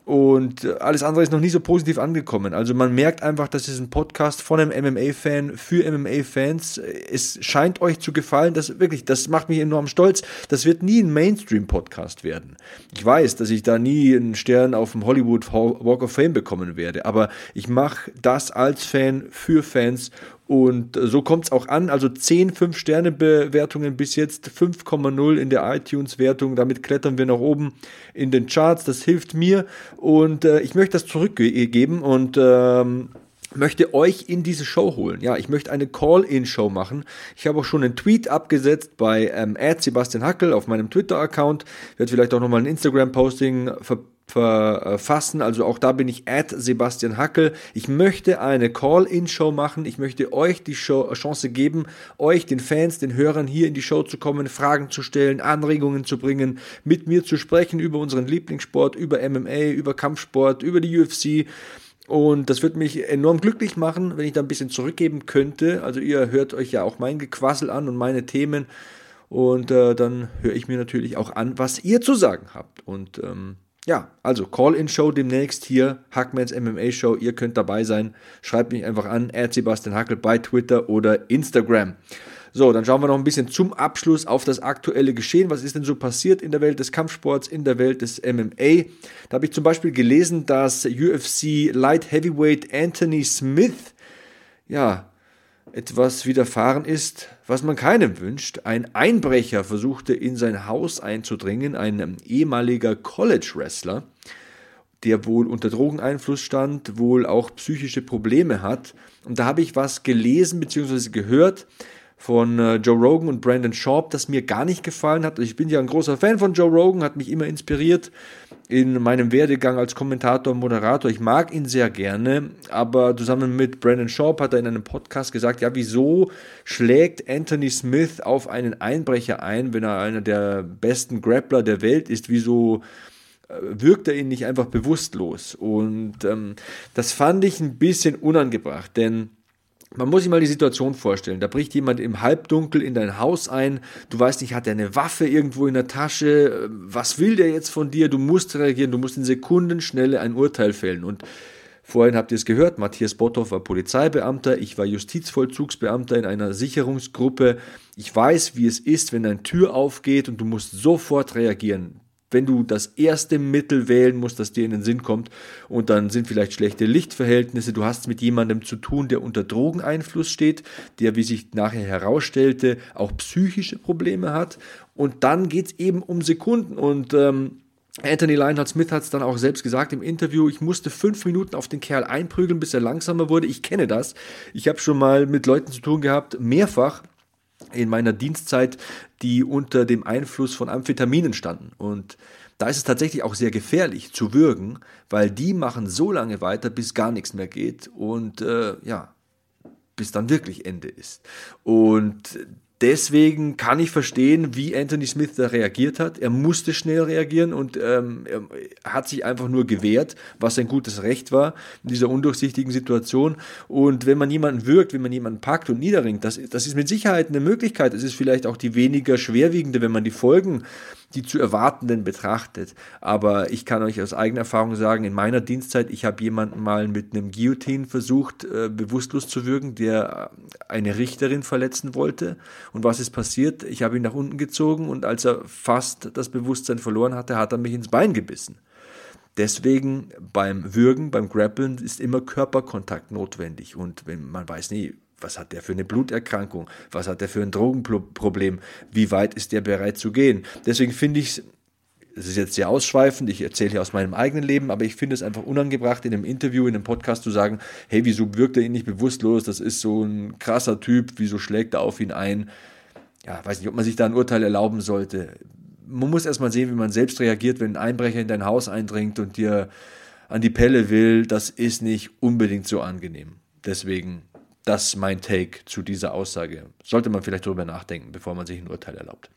Und alles andere ist noch nie so positiv angekommen. Also man merkt einfach, das ist ein Podcast von einem MMA-Fan für MMA-Fans. Es scheint euch zu gefallen. Das wirklich, das macht mich enorm stolz. Das wird nie ein Mainstream-Podcast werden. Ich weiß, dass ich da nie einen Stern auf dem Hollywood Walk of Fame bekommen werde. Aber ich mache das als Fan für Fans und so kommt es auch an. Also 10 5-Sterne-Bewertungen bis jetzt, 5,0 in der iTunes-Wertung. Damit klettern wir nach oben in den Charts. Das hilft mir und äh, ich möchte das zurückgeben und ähm, möchte euch in diese Show holen. Ja, ich möchte eine Call-In-Show machen. Ich habe auch schon einen Tweet abgesetzt bei ähm, Sebastian Hackel auf meinem Twitter-Account. Werde vielleicht auch nochmal ein Instagram-Posting ver verfassen. Also auch da bin ich at Sebastian Hackel. Ich möchte eine Call-In-Show machen. Ich möchte euch die Show, Chance geben, euch, den Fans, den Hörern hier in die Show zu kommen, Fragen zu stellen, Anregungen zu bringen, mit mir zu sprechen über unseren Lieblingssport, über MMA, über Kampfsport, über die UFC. Und das würde mich enorm glücklich machen, wenn ich da ein bisschen zurückgeben könnte. Also ihr hört euch ja auch mein Gequassel an und meine Themen. Und äh, dann höre ich mir natürlich auch an, was ihr zu sagen habt. Und ähm, ja, also Call-In-Show demnächst hier, Hackmans MMA Show. Ihr könnt dabei sein. Schreibt mich einfach an, Sebastian Hackel bei Twitter oder Instagram. So, dann schauen wir noch ein bisschen zum Abschluss auf das aktuelle Geschehen. Was ist denn so passiert in der Welt des Kampfsports, in der Welt des MMA? Da habe ich zum Beispiel gelesen, dass UFC Light Heavyweight Anthony Smith, ja, etwas widerfahren ist, was man keinem wünscht. Ein Einbrecher versuchte in sein Haus einzudringen, ein ehemaliger College-Wrestler, der wohl unter Drogeneinfluss stand, wohl auch psychische Probleme hat. Und da habe ich was gelesen bzw. gehört, von äh, Joe Rogan und Brandon Sharp, das mir gar nicht gefallen hat. Ich bin ja ein großer Fan von Joe Rogan, hat mich immer inspiriert in meinem Werdegang als Kommentator und Moderator. Ich mag ihn sehr gerne, aber zusammen mit Brandon Sharp hat er in einem Podcast gesagt, ja, wieso schlägt Anthony Smith auf einen Einbrecher ein, wenn er einer der besten Grappler der Welt ist? Wieso wirkt er ihn nicht einfach bewusstlos. Und ähm, das fand ich ein bisschen unangebracht, denn man muss sich mal die Situation vorstellen. Da bricht jemand im Halbdunkel in dein Haus ein. Du weißt nicht, hat er eine Waffe irgendwo in der Tasche? Was will der jetzt von dir? Du musst reagieren. Du musst in Sekundenschnelle ein Urteil fällen. Und vorhin habt ihr es gehört. Matthias Botthoff war Polizeibeamter. Ich war Justizvollzugsbeamter in einer Sicherungsgruppe. Ich weiß, wie es ist, wenn eine Tür aufgeht und du musst sofort reagieren wenn du das erste Mittel wählen musst, das dir in den Sinn kommt, und dann sind vielleicht schlechte Lichtverhältnisse, du hast mit jemandem zu tun, der unter Drogeneinfluss steht, der, wie sich nachher herausstellte, auch psychische Probleme hat, und dann geht es eben um Sekunden und ähm, Anthony Lionheart Smith hat es dann auch selbst gesagt im Interview, ich musste fünf Minuten auf den Kerl einprügeln, bis er langsamer wurde. Ich kenne das. Ich habe schon mal mit Leuten zu tun gehabt, mehrfach, in meiner Dienstzeit, die unter dem Einfluss von Amphetaminen standen. Und da ist es tatsächlich auch sehr gefährlich zu würgen, weil die machen so lange weiter, bis gar nichts mehr geht und äh, ja, bis dann wirklich Ende ist. Und Deswegen kann ich verstehen, wie Anthony Smith da reagiert hat. Er musste schnell reagieren und ähm, er hat sich einfach nur gewehrt, was ein gutes Recht war in dieser undurchsichtigen Situation. Und wenn man jemanden wirkt, wenn man jemanden packt und niederringt, das, das ist mit Sicherheit eine Möglichkeit. Es ist vielleicht auch die weniger schwerwiegende, wenn man die Folgen die zu erwartenden betrachtet. Aber ich kann euch aus eigener Erfahrung sagen, in meiner Dienstzeit, ich habe jemanden mal mit einem Guillotine versucht, äh, bewusstlos zu wirken, der eine Richterin verletzen wollte. Und was ist passiert? Ich habe ihn nach unten gezogen und als er fast das Bewusstsein verloren hatte, hat er mich ins Bein gebissen. Deswegen beim Würgen, beim Grappeln ist immer Körperkontakt notwendig. Und wenn man weiß nie, was hat der für eine Bluterkrankung? Was hat der für ein Drogenproblem? Wie weit ist der bereit zu gehen? Deswegen finde ich es, es ist jetzt sehr ausschweifend, ich erzähle hier aus meinem eigenen Leben, aber ich finde es einfach unangebracht, in einem Interview, in einem Podcast zu sagen, hey, wieso wirkt er ihn nicht bewusstlos? Das ist so ein krasser Typ, wieso schlägt er auf ihn ein? Ja, weiß nicht, ob man sich da ein Urteil erlauben sollte. Man muss erstmal sehen, wie man selbst reagiert, wenn ein Einbrecher in dein Haus eindringt und dir an die Pelle will. Das ist nicht unbedingt so angenehm. Deswegen das mein Take zu dieser Aussage. Sollte man vielleicht darüber nachdenken, bevor man sich ein Urteil erlaubt.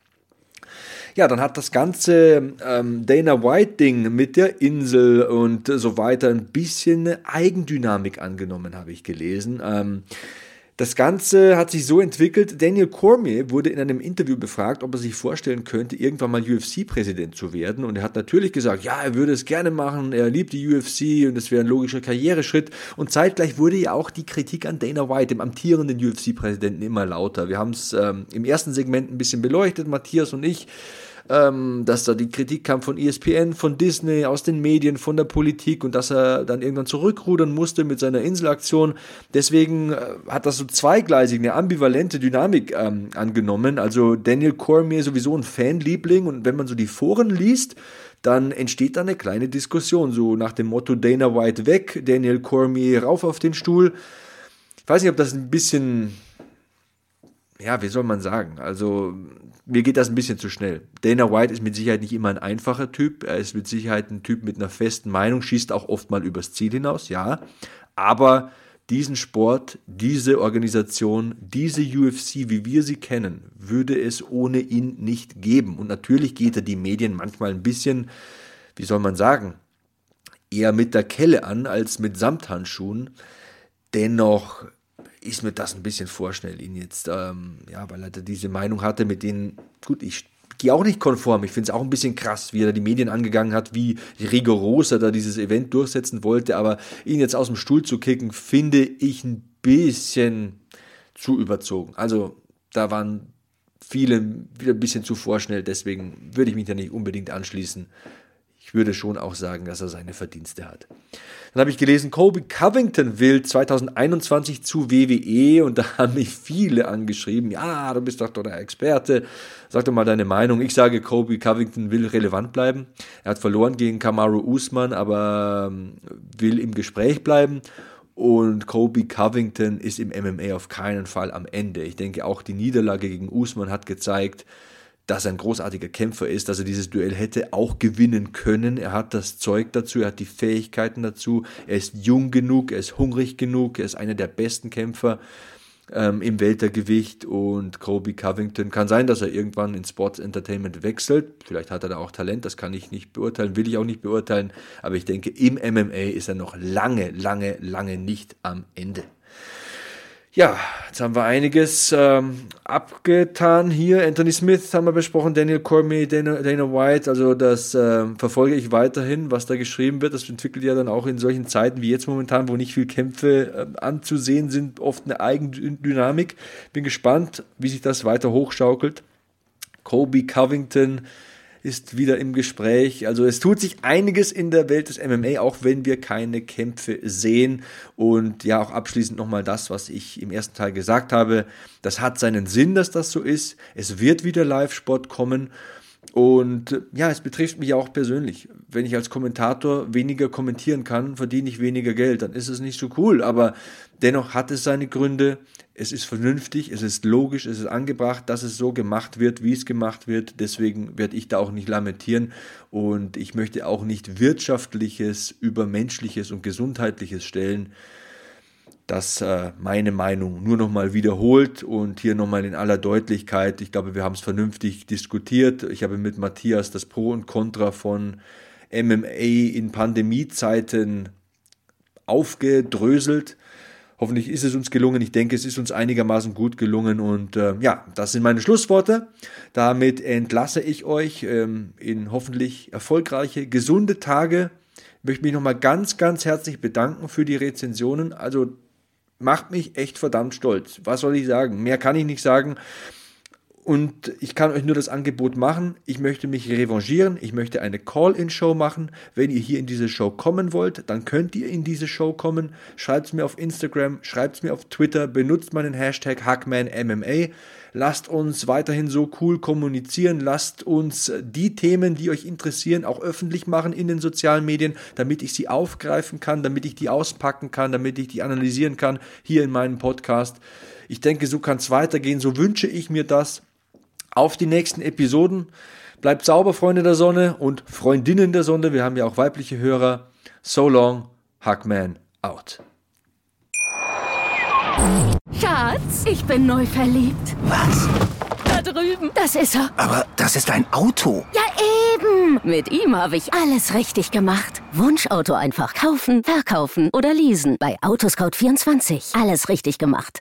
Ja, dann hat das ganze ähm, Dana White-Ding mit der Insel und so weiter ein bisschen eine Eigendynamik angenommen, habe ich gelesen. Ähm, das Ganze hat sich so entwickelt, Daniel Cormier wurde in einem Interview befragt, ob er sich vorstellen könnte, irgendwann mal UFC-Präsident zu werden. Und er hat natürlich gesagt, ja, er würde es gerne machen, er liebt die UFC und es wäre ein logischer Karriereschritt. Und zeitgleich wurde ja auch die Kritik an Dana White, dem amtierenden UFC-Präsidenten, immer lauter. Wir haben es ähm, im ersten Segment ein bisschen beleuchtet, Matthias und ich ähm, dass da die Kritik kam von ESPN, von Disney, aus den Medien, von der Politik und dass er dann irgendwann zurückrudern musste mit seiner Inselaktion. Deswegen äh, hat das so zweigleisig, eine ambivalente Dynamik ähm, angenommen. Also Daniel Cormier sowieso ein Fanliebling und wenn man so die Foren liest, dann entsteht da eine kleine Diskussion, so nach dem Motto Dana White weg, Daniel Cormier rauf auf den Stuhl. Ich weiß nicht, ob das ein bisschen, ja, wie soll man sagen, also mir geht das ein bisschen zu schnell. Dana White ist mit Sicherheit nicht immer ein einfacher Typ. Er ist mit Sicherheit ein Typ mit einer festen Meinung, schießt auch oft mal übers Ziel hinaus, ja. Aber diesen Sport, diese Organisation, diese UFC, wie wir sie kennen, würde es ohne ihn nicht geben. Und natürlich geht er die Medien manchmal ein bisschen, wie soll man sagen, eher mit der Kelle an als mit Samthandschuhen. Dennoch ist mir das ein bisschen vorschnell, ihn jetzt, ähm, ja, weil er diese Meinung hatte, mit denen, gut, ich gehe auch nicht konform. Ich finde es auch ein bisschen krass, wie er die Medien angegangen hat, wie rigoros er da dieses Event durchsetzen wollte, aber ihn jetzt aus dem Stuhl zu kicken, finde ich ein bisschen zu überzogen. Also da waren viele wieder ein bisschen zu vorschnell, deswegen würde ich mich da nicht unbedingt anschließen ich würde schon auch sagen, dass er seine Verdienste hat. Dann habe ich gelesen, Kobe Covington will 2021 zu WWE und da haben mich viele angeschrieben, ja, du bist doch der Experte, sag doch mal deine Meinung. Ich sage, Kobe Covington will relevant bleiben. Er hat verloren gegen Kamaru Usman, aber ähm, will im Gespräch bleiben. Und Kobe Covington ist im MMA auf keinen Fall am Ende. Ich denke, auch die Niederlage gegen Usman hat gezeigt, dass er ein großartiger Kämpfer ist, dass er dieses Duell hätte auch gewinnen können. Er hat das Zeug dazu, er hat die Fähigkeiten dazu, er ist jung genug, er ist hungrig genug, er ist einer der besten Kämpfer ähm, im Weltergewicht und Kobe Covington. Kann sein, dass er irgendwann in Sports Entertainment wechselt. Vielleicht hat er da auch Talent, das kann ich nicht beurteilen, will ich auch nicht beurteilen. Aber ich denke, im MMA ist er noch lange, lange, lange nicht am Ende. Ja, jetzt haben wir einiges ähm, abgetan hier. Anthony Smith haben wir besprochen, Daniel Cormier, Dana, Dana White. Also das äh, verfolge ich weiterhin, was da geschrieben wird. Das entwickelt ja dann auch in solchen Zeiten wie jetzt momentan, wo nicht viel Kämpfe äh, anzusehen sind, oft eine Eigendynamik. Bin gespannt, wie sich das weiter hochschaukelt. Kobe Covington ist wieder im Gespräch. Also es tut sich einiges in der Welt des MMA, auch wenn wir keine Kämpfe sehen. Und ja, auch abschließend nochmal das, was ich im ersten Teil gesagt habe. Das hat seinen Sinn, dass das so ist. Es wird wieder Live-Sport kommen. Und ja, es betrifft mich auch persönlich. Wenn ich als Kommentator weniger kommentieren kann, verdiene ich weniger Geld. Dann ist es nicht so cool. Aber dennoch hat es seine Gründe es ist vernünftig, es ist logisch, es ist angebracht, dass es so gemacht wird, wie es gemacht wird. Deswegen werde ich da auch nicht lamentieren und ich möchte auch nicht wirtschaftliches über menschliches und gesundheitliches stellen. Das äh, meine Meinung nur nochmal wiederholt und hier nochmal in aller Deutlichkeit. Ich glaube, wir haben es vernünftig diskutiert. Ich habe mit Matthias das Pro und Contra von MMA in Pandemiezeiten aufgedröselt Hoffentlich ist es uns gelungen. Ich denke, es ist uns einigermaßen gut gelungen. Und äh, ja, das sind meine Schlussworte. Damit entlasse ich euch ähm, in hoffentlich erfolgreiche, gesunde Tage. Ich möchte mich nochmal ganz, ganz herzlich bedanken für die Rezensionen. Also macht mich echt verdammt stolz. Was soll ich sagen? Mehr kann ich nicht sagen. Und ich kann euch nur das Angebot machen. Ich möchte mich revanchieren. Ich möchte eine Call-in-Show machen. Wenn ihr hier in diese Show kommen wollt, dann könnt ihr in diese Show kommen. Schreibt es mir auf Instagram, schreibt es mir auf Twitter, benutzt meinen Hashtag HackmanMMA. Lasst uns weiterhin so cool kommunizieren. Lasst uns die Themen, die euch interessieren, auch öffentlich machen in den sozialen Medien, damit ich sie aufgreifen kann, damit ich die auspacken kann, damit ich die analysieren kann hier in meinem Podcast. Ich denke, so kann es weitergehen. So wünsche ich mir das auf die nächsten Episoden. Bleibt sauber, Freunde der Sonne und Freundinnen der Sonne. Wir haben ja auch weibliche Hörer. So long, Hackman out. Schatz, ich bin neu verliebt. Was? Da drüben. Das ist er. Aber das ist ein Auto. Ja, eben. Mit ihm habe ich alles richtig gemacht. Wunschauto einfach kaufen, verkaufen oder leasen. Bei Autoscout24. Alles richtig gemacht.